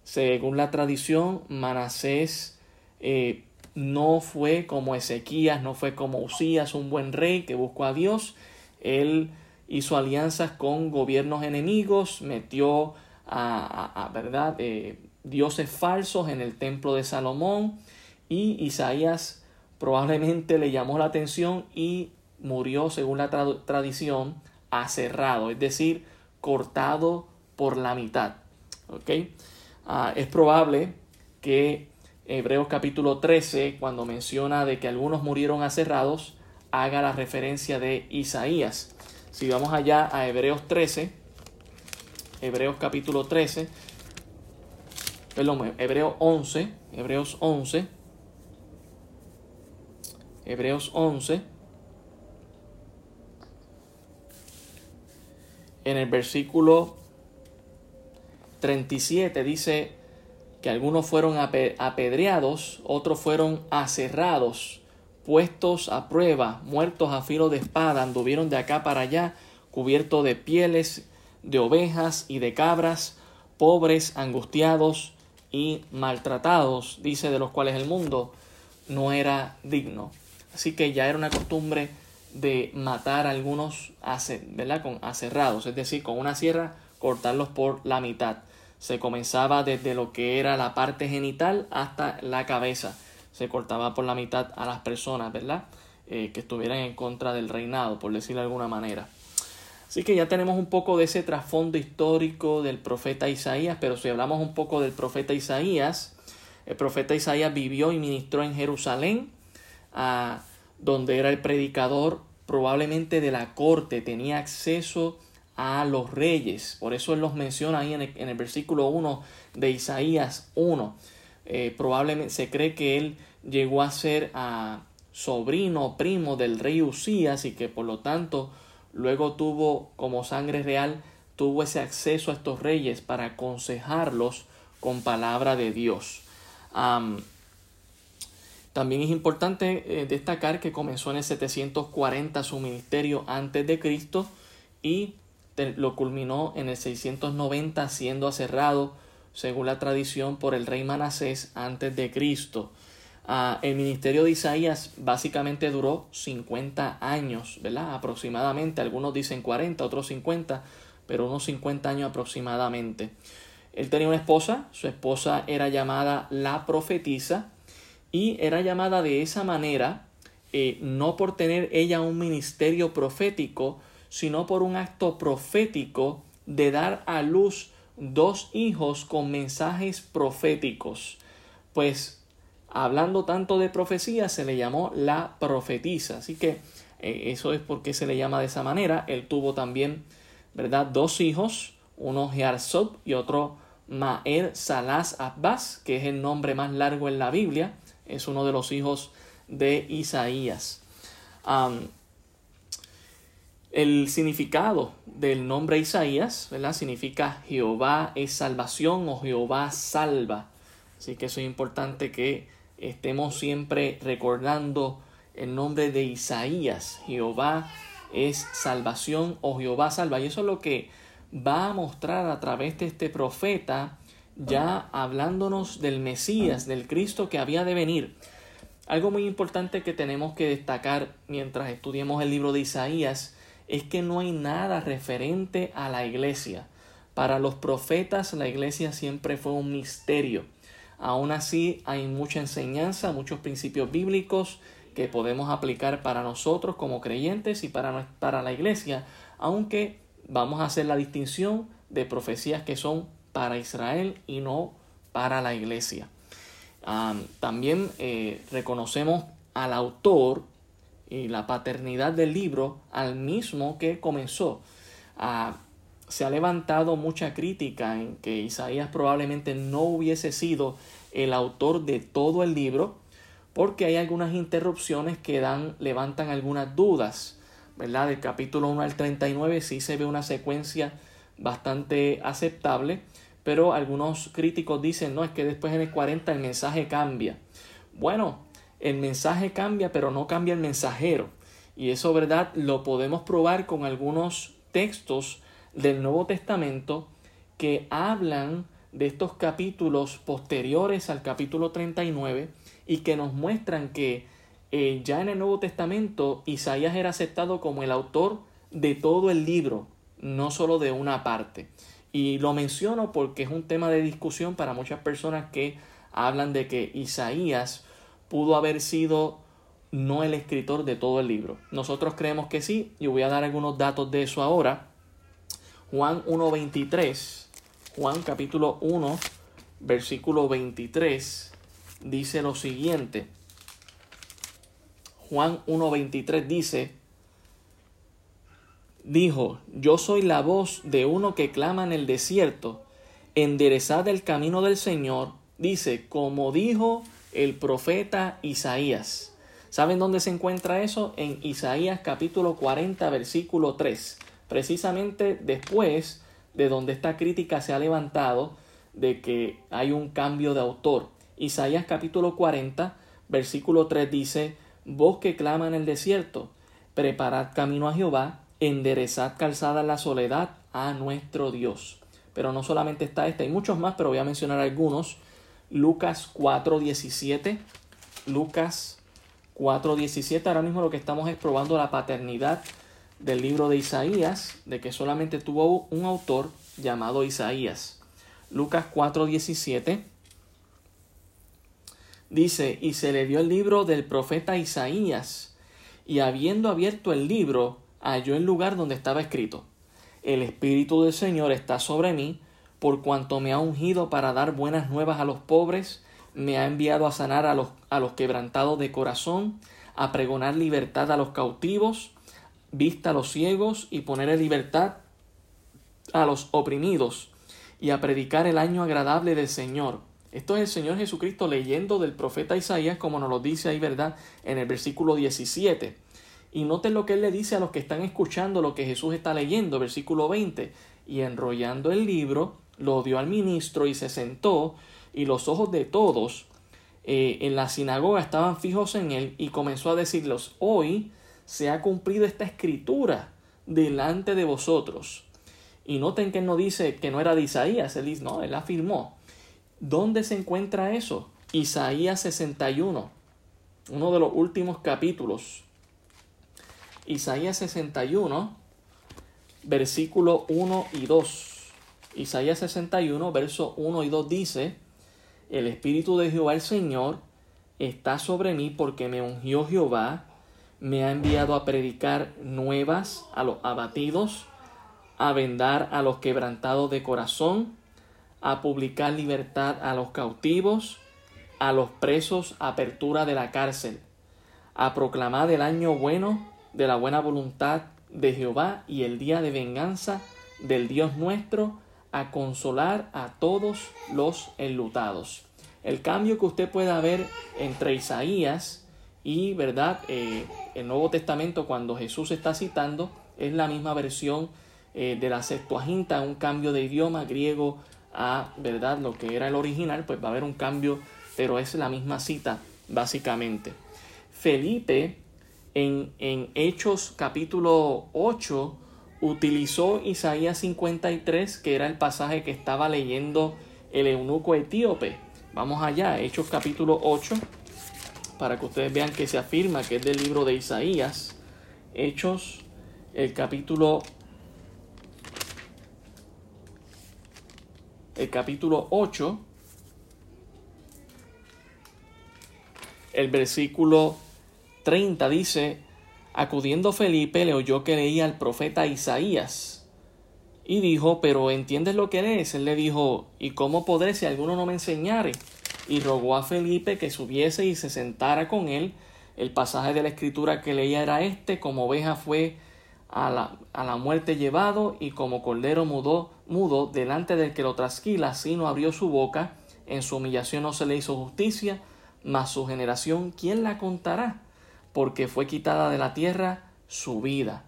Speaker 1: Según la tradición, Manasés eh, no fue como Ezequías, no fue como Usías, un buen rey que buscó a Dios. Él hizo alianzas con gobiernos enemigos, metió a, verdad eh, dioses falsos en el templo de Salomón y Isaías probablemente le llamó la atención y murió, según la tradición, aserrado, es decir, cortado por la mitad. Ah, es probable que Hebreos capítulo 13, cuando menciona de que algunos murieron aserrados, haga la referencia de Isaías. Si vamos allá a Hebreos 13, Hebreos capítulo 13, perdón, Hebreos 11, Hebreos 11, Hebreos 11, en el versículo 37 dice que algunos fueron apedreados, otros fueron aserrados, puestos a prueba, muertos a filo de espada, anduvieron de acá para allá, cubiertos de pieles de ovejas y de cabras, pobres, angustiados y maltratados, dice de los cuales el mundo no era digno. Así que ya era una costumbre de matar a algunos ¿verdad? con aserrados, es decir, con una sierra cortarlos por la mitad. Se comenzaba desde lo que era la parte genital hasta la cabeza. Se cortaba por la mitad a las personas, ¿verdad? Eh, que estuvieran en contra del reinado, por decirlo de alguna manera. Así que ya tenemos un poco de ese trasfondo histórico del profeta Isaías, pero si hablamos un poco del profeta Isaías, el profeta Isaías vivió y ministró en Jerusalén, a, donde era el predicador probablemente de la corte, tenía acceso a los reyes. Por eso él los menciona ahí en el, versículo 1 de Isaías 1. Eh, probablemente se cree que él llegó a ser a sobrino primo del rey Usías y que por lo tanto luego tuvo como sangre real, tuvo ese acceso a estos reyes para aconsejarlos con palabra de Dios. También es importante eh, destacar que comenzó en el 740 su ministerio antes de Cristo y lo culminó en el 690 siendo aserrado según la tradición por el rey Manasés antes de Cristo. Ah, el ministerio de Isaías básicamente duró 50 años, ¿verdad? Aproximadamente, algunos dicen 40, otros 50, pero unos 50 años aproximadamente. Él tenía una esposa, su esposa era llamada la profetisa, y era llamada de esa manera eh, no por tener ella un ministerio profético, sino por un acto profético de dar a luz dos hijos con mensajes proféticos. Pues hablando tanto de profecía, se le llamó la profetisa. Así que eh, eso es porque se le llama de esa manera. Él tuvo también, ¿verdad?, dos hijos, uno Gearzob y otro Maer Salas Abbas, que es el nombre más largo en la Biblia es uno de los hijos de Isaías. el significado del nombre Isaías, ¿verdad? Significa Jehová es salvación o Jehová salva. Así que eso es importante que estemos siempre recordando el nombre de Isaías. Jehová es salvación o Jehová salva. Y eso es lo que va a mostrar a través de este profeta ya hablándonos del Mesías, del Cristo que había de venir. Algo muy importante que tenemos que destacar mientras estudiemos el libro de Isaías es que no hay nada referente a la iglesia. Para los profetas la iglesia siempre fue un misterio. Aún así hay mucha enseñanza, muchos principios bíblicos que podemos aplicar para nosotros como creyentes y para, para la iglesia, aunque vamos a hacer la distinción de profecías que son para Israel y no para la iglesia. también eh, reconocemos al autor y la paternidad del libro al mismo que comenzó. Ah, se ha levantado mucha crítica en que Isaías probablemente no hubiese sido el autor de todo el libro, porque hay algunas interrupciones que dan, levantan algunas dudas. ¿verdad? Del capítulo 1 al 39 sí se ve una secuencia bastante aceptable, pero algunos críticos dicen, no, es que después en el 40 el mensaje cambia. Bueno, el mensaje cambia, pero no cambia el mensajero. Y eso, ¿verdad? Lo podemos probar con algunos textos del Nuevo Testamento que hablan de estos capítulos posteriores al capítulo 39 y que nos muestran que eh, ya en el Nuevo Testamento Isaías era aceptado como el autor de todo el libro, no solo de una parte. Y lo menciono porque es un tema de discusión para muchas personas que hablan de que Isaías pudo haber sido no el escritor de todo el libro. Nosotros creemos que sí, y voy a dar algunos datos de eso ahora. Juan 1.23, Juan capítulo 1, versículo 23, dice lo siguiente. Juan 1.23 dice, dijo, yo soy la voz de uno que clama en el desierto, enderezad el camino del Señor, dice, como dijo el profeta Isaías. ¿Saben dónde se encuentra eso? En Isaías capítulo 40, versículo 3, precisamente después de donde esta crítica se ha levantado de que hay un cambio de autor. Isaías capítulo 40, versículo 3 dice, Vos que clama en el desierto, preparad camino a Jehová, enderezad calzada en la soledad a nuestro Dios. Pero no solamente está este, hay muchos más, pero voy a mencionar algunos. Lucas 4.17. Lucas 4.17. Ahora mismo lo que estamos es probando la paternidad del libro de Isaías, de que solamente tuvo un autor llamado Isaías. Lucas 4.17 dice, y se le dio el libro del profeta Isaías, y habiendo abierto el libro, halló el lugar donde estaba escrito, El Espíritu del Señor está sobre mí, por cuanto me ha ungido para dar buenas nuevas a los pobres, me ha enviado a sanar a los, a los quebrantados de corazón, a pregonar libertad a los cautivos, vista a los ciegos y poner en libertad a los oprimidos, y a predicar el año agradable del Señor esto es el Señor Jesucristo leyendo del profeta Isaías, como nos lo dice ahí, ¿verdad? En el versículo 17. Y noten lo que él le dice a los que están escuchando lo que Jesús está leyendo, versículo 20. Y enrollando el libro, lo dio al ministro y se sentó, y los ojos de todos eh, en la sinagoga estaban fijos en él, y comenzó a decirlos, hoy se ha cumplido esta escritura delante de vosotros. Y noten que él no dice que no era de Isaías, él dice, no, él afirmó. ¿Dónde se encuentra eso? Isaías 61, uno de los últimos capítulos. Isaías 61, versículo 1 y 2. Isaías 61, verso 1 y 2 dice, El Espíritu de Jehová el Señor está sobre mí porque me ungió Jehová, me ha enviado a predicar nuevas a los abatidos, a vendar a los quebrantados de corazón, a publicar libertad a los cautivos, a los presos apertura de la cárcel, a proclamar el año bueno de la buena voluntad de Jehová y el día de venganza del Dios nuestro, a consolar a todos los enlutados. El cambio que usted pueda ver entre Isaías y, ¿verdad?, eh, el Nuevo Testamento cuando Jesús está citando es la misma versión eh, de la Septuaginta, un cambio de idioma griego a verdad lo que era el original, pues va a haber un cambio, pero es la misma cita básicamente. Felipe en, en Hechos capítulo 8 utilizó Isaías 53, que era el pasaje que estaba leyendo el eunuco etíope. Vamos allá, Hechos capítulo 8, para que ustedes vean que se afirma que es del libro de Isaías. Hechos, el capítulo el capítulo 8, el versículo 30 dice, acudiendo Felipe le oyó que leía al profeta Isaías y dijo, pero ¿entiendes lo que lees? Él le dijo, ¿y cómo podré si alguno no me enseñare? Y rogó a Felipe que subiese y se sentara con él. El pasaje de la escritura que leía era este, como oveja fue a la, a la muerte llevado y como cordero mudó, mudo delante del que lo trasquila, así no abrió su boca, en su humillación no se le hizo justicia, mas su generación, ¿quién la contará? Porque fue quitada de la tierra su vida.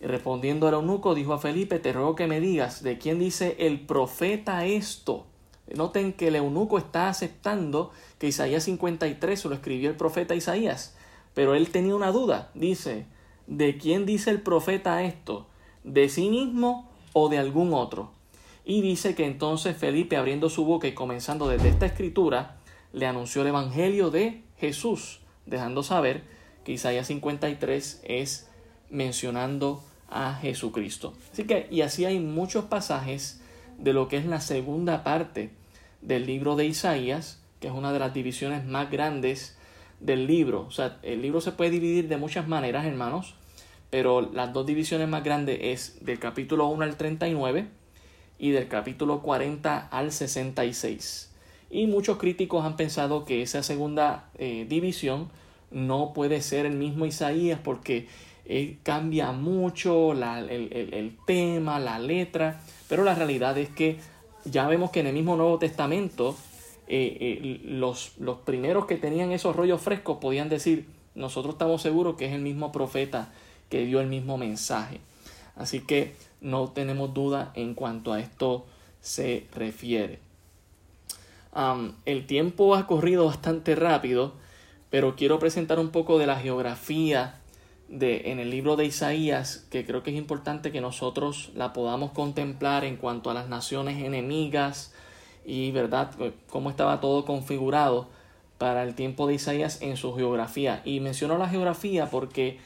Speaker 1: Y respondiendo el eunuco, dijo a Felipe, te ruego que me digas, ¿de quién dice el profeta esto? Noten que el eunuco está aceptando que Isaías 53 se lo escribió el profeta Isaías, pero él tenía una duda. Dice, ¿de quién dice el profeta esto? ¿De sí mismo o de algún otro? Y dice que entonces Felipe, abriendo su boca y comenzando desde esta escritura, le anunció el Evangelio de Jesús, dejando saber que Isaías 53 es mencionando a Jesucristo. Así que, y así hay muchos pasajes de lo que es la segunda parte del libro de Isaías, que es una de las divisiones más grandes del libro. O sea, el libro se puede dividir de muchas maneras, hermanos, pero las dos divisiones más grandes es del capítulo 1 al 39 y del capítulo 40 al 66. Y muchos críticos han pensado que esa segunda eh, división no puede ser el mismo Isaías porque eh, cambia mucho el, el tema, la letra, pero la realidad es que ya vemos que en el mismo Nuevo Testamento eh, eh, los, los primeros que tenían esos rollos frescos podían decir, nosotros estamos seguros que es el mismo profeta que dio el mismo mensaje. Así que no tenemos duda en cuanto a esto se refiere. el tiempo ha corrido bastante rápido, pero quiero presentar un poco de la geografía de, en el libro de Isaías, que creo que es importante que nosotros la podamos contemplar en cuanto a las naciones enemigas y, ¿verdad?, cómo estaba todo configurado para el tiempo de Isaías en su geografía. Y menciono la geografía porque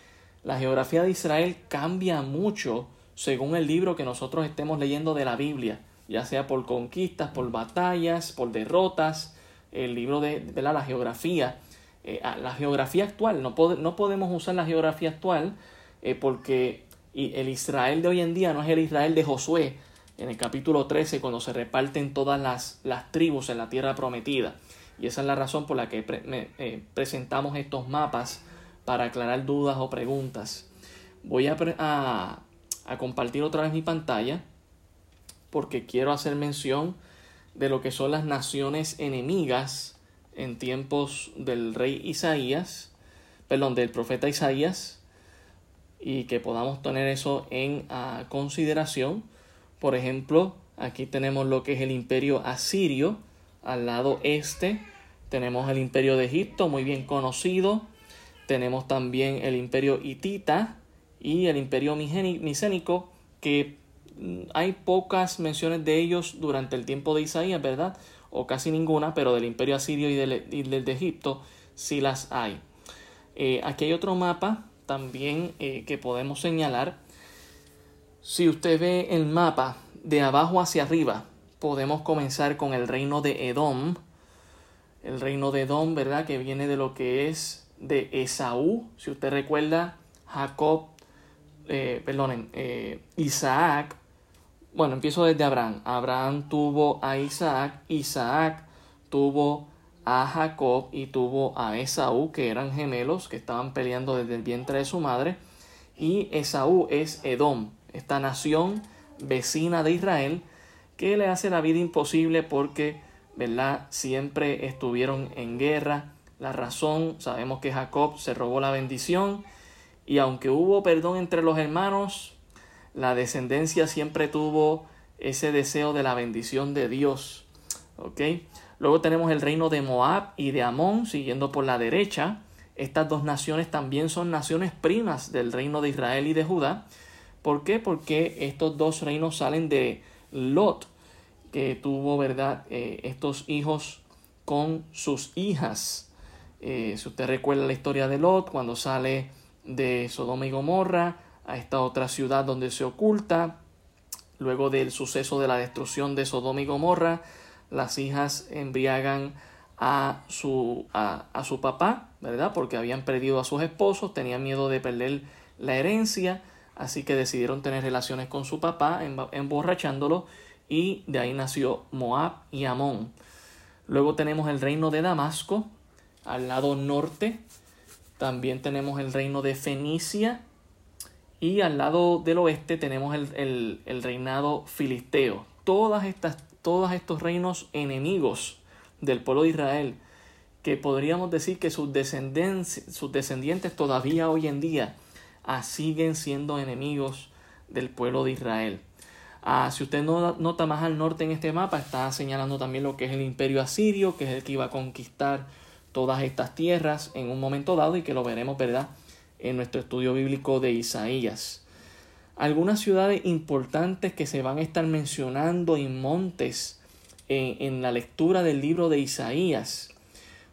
Speaker 1: la geografía de Israel cambia mucho según el libro que nosotros estemos leyendo de la Biblia, ya sea por conquistas, por batallas, por derrotas, el libro de, la geografía eh, la geografía actual. No, no, podemos usar la geografía actual eh, porque el Israel de hoy en día no es el Israel de Josué en el capítulo 13 cuando se reparten todas las, las tribus en la tierra prometida. Y esa es la razón por la que eh, presentamos estos mapas para aclarar dudas o preguntas. Voy a, a compartir otra vez mi pantalla porque quiero hacer mención de lo que son las naciones enemigas en tiempos del rey Isaías, perdón, del profeta Isaías, y que podamos tener eso en ah, consideración. Por ejemplo, aquí tenemos lo que es el imperio asirio, al lado este tenemos el imperio de Egipto, muy bien conocido, tenemos también el imperio hitita y el imperio micénico, que mm, hay pocas menciones de ellos durante el tiempo de Isaías, ¿verdad? O casi ninguna, pero del imperio asirio y del, de Egipto sí las hay. Eh, aquí hay otro mapa también eh, que podemos señalar. Si usted ve el mapa de abajo hacia arriba, podemos comenzar con el reino de Edom. El reino de Edom, ¿verdad? Que viene de lo que es de Esaú. Si usted recuerda, Jacob, eh, perdonen, Isaac bueno, empiezo desde Abraham. Abraham tuvo a Isaac, Isaac tuvo a Jacob y tuvo a Esaú, que eran gemelos que estaban peleando desde el vientre de su madre. Y Esaú es Edom, esta nación vecina de Israel, que le hace la vida imposible porque, ¿verdad? Siempre estuvieron en guerra. La razón, sabemos que Jacob se robó la bendición y aunque hubo perdón entre los hermanos, la descendencia siempre tuvo ese deseo de la bendición de Dios. ¿Ok? Luego tenemos el reino de Moab y de Amón, siguiendo por la derecha. Estas dos naciones también son naciones primas del reino de Israel y de Judá, ¿Por qué? Porque estos dos reinos salen de Lot, que tuvo, ¿verdad?, eh, estos hijos con sus hijas. Eh, si usted recuerda la historia de Lot, cuando sale de Sodoma y Gomorra a esta otra ciudad donde se oculta, luego del suceso de la destrucción de Sodoma y Gomorra, las hijas embriagan a su, a, su papá, ¿verdad? Porque habían perdido a sus esposos, tenían miedo de perder la herencia, así que decidieron tener relaciones con su papá, emborrachándolo, y de ahí nació Moab y Amón. Luego tenemos el reino de Damasco, al lado norte. También tenemos el reino de Fenicia. Y al lado del oeste tenemos el, el reinado filisteo. Todas estas, todos estos reinos enemigos del pueblo de Israel, que podríamos decir que sus, sus descendientes todavía hoy en día ah, siguen siendo enemigos del pueblo de Israel. Ah, si usted no, nota más al norte en este mapa, está señalando también lo que es el imperio asirio, que es el que iba a conquistar todas estas tierras en un momento dado y que lo veremos, ¿verdad?, en nuestro estudio bíblico de Isaías. Algunas ciudades importantes que se van a estar mencionando en montes en, la lectura del libro de Isaías.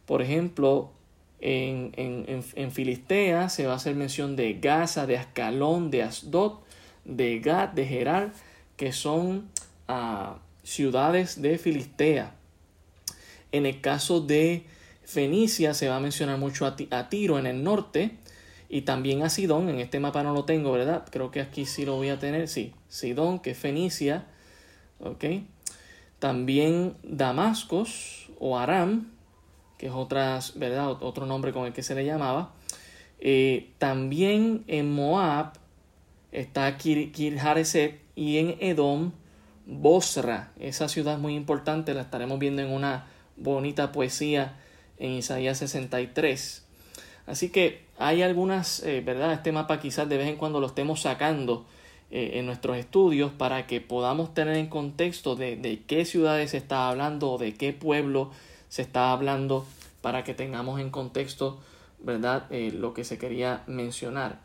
Speaker 1: Por ejemplo, en, en, Filistea se va a hacer mención de Gaza, de Ascalón, de Asdod, de Gad, de Gerar, que son ah, ciudades de Filistea. En el caso de Fenicia se va a mencionar mucho a, a, Tiro en el norte y también a Sidón. En este mapa no lo tengo, ¿verdad? Creo que aquí sí lo voy a tener. Sí, Sidón, que es Fenicia. ¿Ok? También Damascos o Aram, que es otro nombre con el que se le llamaba. Eh, también en Moab está Kir, y en Edom Bosra. Esa ciudad muy importante, la estaremos viendo en una bonita poesía en Isaías 63. Así que hay algunas, eh, ¿verdad? Este mapa quizás de vez en cuando lo estemos sacando eh, en nuestros estudios para que podamos tener en contexto de, de qué ciudades se está hablando o de qué pueblo se está hablando para que tengamos en contexto verdad eh, lo que se quería mencionar.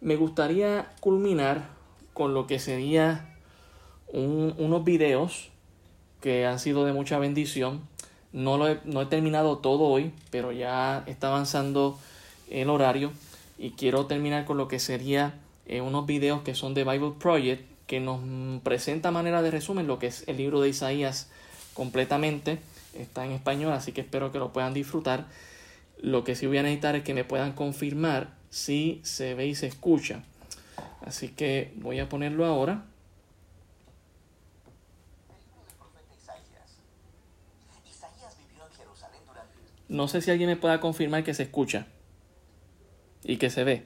Speaker 1: Me gustaría culminar con lo que sería unos videos que han sido de mucha bendición. No, lo he, no he terminado todo hoy pero ya está avanzando el horario y quiero terminar con lo que sería eh, unos videos que son de Bible Project que nos presenta manera de resumen lo que es el libro de Isaías completamente. Está en español, así que espero que lo puedan disfrutar. Lo que sí voy a necesitar es que me puedan confirmar si se ve y se escucha. Así que voy a ponerlo ahora. No sé si alguien me pueda confirmar que se escucha y que se ve.